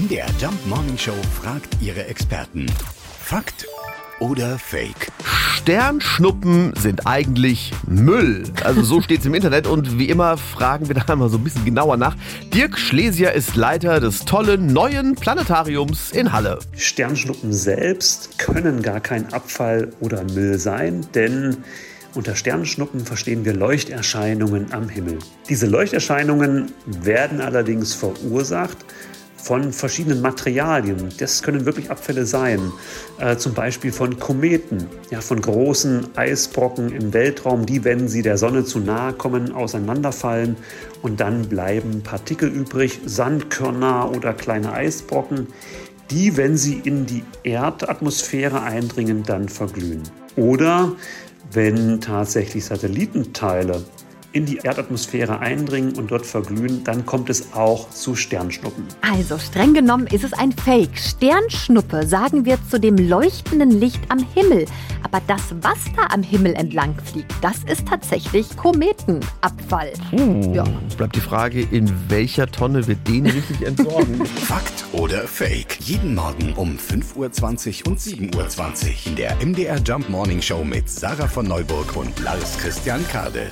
MDR Jump Morning Show fragt ihre Experten. Fakt oder Fake? Sternschnuppen sind eigentlich Müll. Also so steht es im Internet und wie immer fragen wir da mal so ein bisschen genauer nach. Dirk Schlesier ist Leiter des tollen neuen Planetariums in Halle. Sternschnuppen selbst können gar kein Abfall oder Müll sein, denn unter Sternschnuppen verstehen wir Leuchterscheinungen am Himmel. Diese Leuchterscheinungen werden allerdings verursacht von verschiedenen Materialien. Das können wirklich Abfälle sein, äh, zum Beispiel von Kometen, ja, von großen Eisbrocken im Weltraum, die, wenn sie der Sonne zu nahe kommen, auseinanderfallen und dann bleiben Partikel übrig, Sandkörner oder kleine Eisbrocken, die, wenn sie in die Erdatmosphäre eindringen, dann verglühen. Oder wenn tatsächlich Satellitenteile in die Erdatmosphäre eindringen und dort verglühen, dann kommt es auch zu Sternschnuppen. Also streng genommen ist es ein Fake. Sternschnuppe sagen wir zu dem leuchtenden Licht am Himmel. Aber das, was da am Himmel entlang fliegt, das ist tatsächlich Kometenabfall. Hm. Ja. Es bleibt die Frage, in welcher Tonne wir den richtig entsorgen. Fakt oder Fake? Jeden Morgen um 5.20 Uhr und 7.20 Uhr in der MDR Jump Morning Show mit Sarah von Neuburg und Lars Christian Kade.